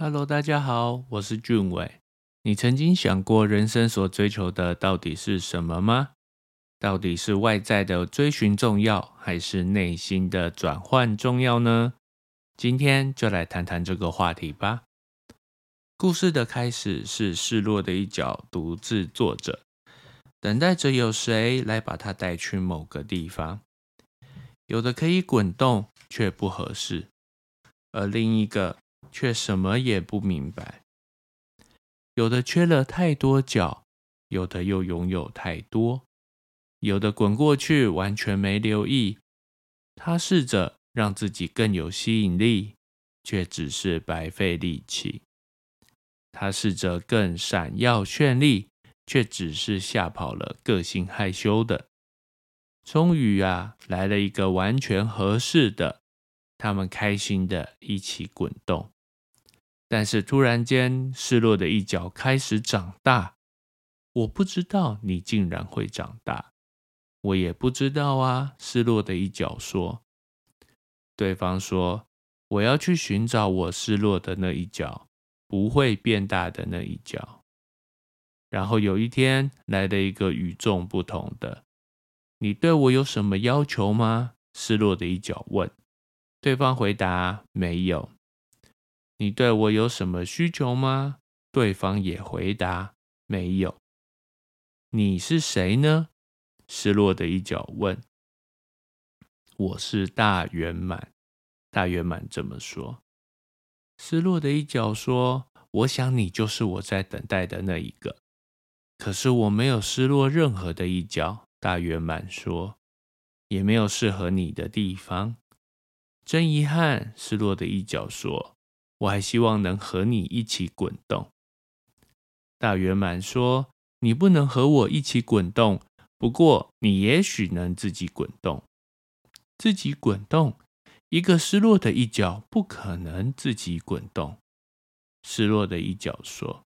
Hello，大家好，我是俊伟。你曾经想过人生所追求的到底是什么吗？到底是外在的追寻重要，还是内心的转换重要呢？今天就来谈谈这个话题吧。故事的开始是失落的一角独自坐着，等待着有谁来把它带去某个地方。有的可以滚动，却不合适；而另一个却什么也不明白。有的缺了太多角，有的又拥有太多。有的滚过去完全没留意，他试着让自己更有吸引力，却只是白费力气。他试着更闪耀绚丽，却只是吓跑了个性害羞的。终于啊，来了一个完全合适的，他们开心的一起滚动。但是突然间，失落的一角开始长大。我不知道你竟然会长大。我也不知道啊。失落的一角说：“对方说，我要去寻找我失落的那一角，不会变大的那一角。然后有一天来了一个与众不同的。你对我有什么要求吗？”失落的一角问。对方回答：“没有。”你对我有什么需求吗？对方也回答：“没有。”你是谁呢？失落的一角问：“我是大圆满。”大圆满这么说。失落的一角说：“我想你就是我在等待的那一个。”可是我没有失落任何的一角。大圆满说：“也没有适合你的地方，真遗憾。”失落的一角说：“我还希望能和你一起滚动。”大圆满说：“你不能和我一起滚动。”不过，你也许能自己滚动，自己滚动。一个失落的一角不可能自己滚动。失落的一角说：“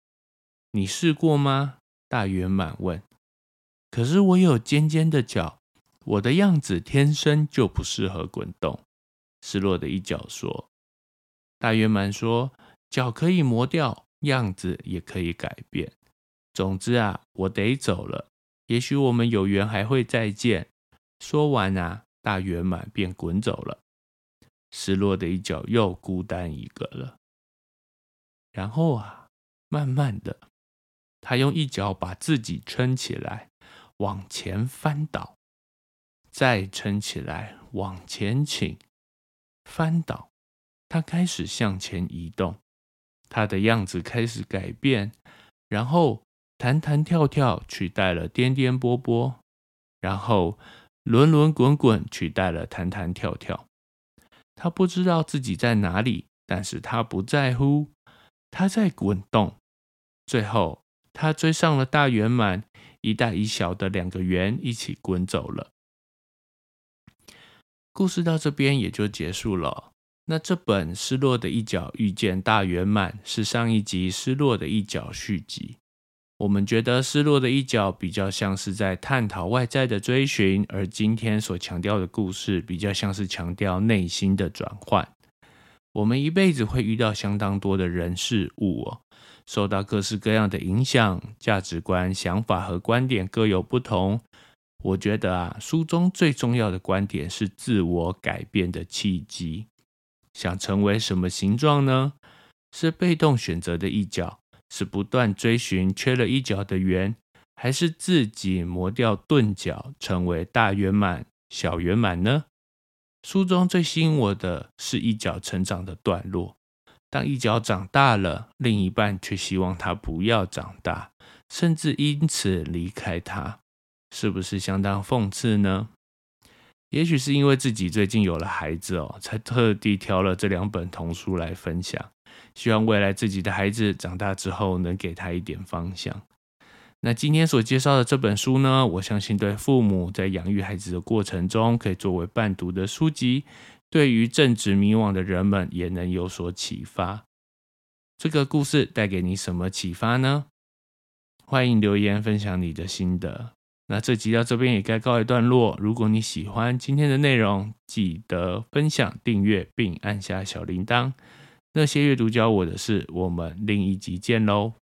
你试过吗？”大圆满问。“可是我有尖尖的角，我的样子天生就不适合滚动。”失落的一角说。大圆满说：“脚可以磨掉，样子也可以改变。总之啊，我得走了。”也许我们有缘还会再见。说完啊，大圆满便滚走了。失落的一角又孤单一个了。然后啊，慢慢的，他用一脚把自己撑起来，往前翻倒，再撑起来，往前倾，翻倒。他开始向前移动，他的样子开始改变，然后。弹弹跳跳取代了颠颠簸簸，然后轮轮滚滚取代了弹弹跳跳。他不知道自己在哪里，但是他不在乎，他在滚动。最后，他追上了大圆满，一大一小的两个圆一起滚走了。故事到这边也就结束了。那这本《失落的一角遇见大圆满》是上一集《失落的一角》续集。我们觉得失落的一角比较像是在探讨外在的追寻，而今天所强调的故事比较像是强调内心的转换。我们一辈子会遇到相当多的人事物，受到各式各样的影响，价值观、想法和观点各有不同。我觉得啊，书中最重要的观点是自我改变的契机。想成为什么形状呢？是被动选择的一角。是不断追寻缺了一角的圆，还是自己磨掉钝角，成为大圆满、小圆满呢？书中最吸引我的是一角成长的段落。当一角长大了，另一半却希望他不要长大，甚至因此离开他，是不是相当讽刺呢？也许是因为自己最近有了孩子哦，才特地挑了这两本童书来分享。希望未来自己的孩子长大之后能给他一点方向。那今天所介绍的这本书呢，我相信对父母在养育孩子的过程中可以作为伴读的书籍，对于正值迷惘的人们也能有所启发。这个故事带给你什么启发呢？欢迎留言分享你的心得。那这集到这边也该告一段落。如果你喜欢今天的内容，记得分享、订阅并按下小铃铛。那些阅读教我的事，我们另一集见喽。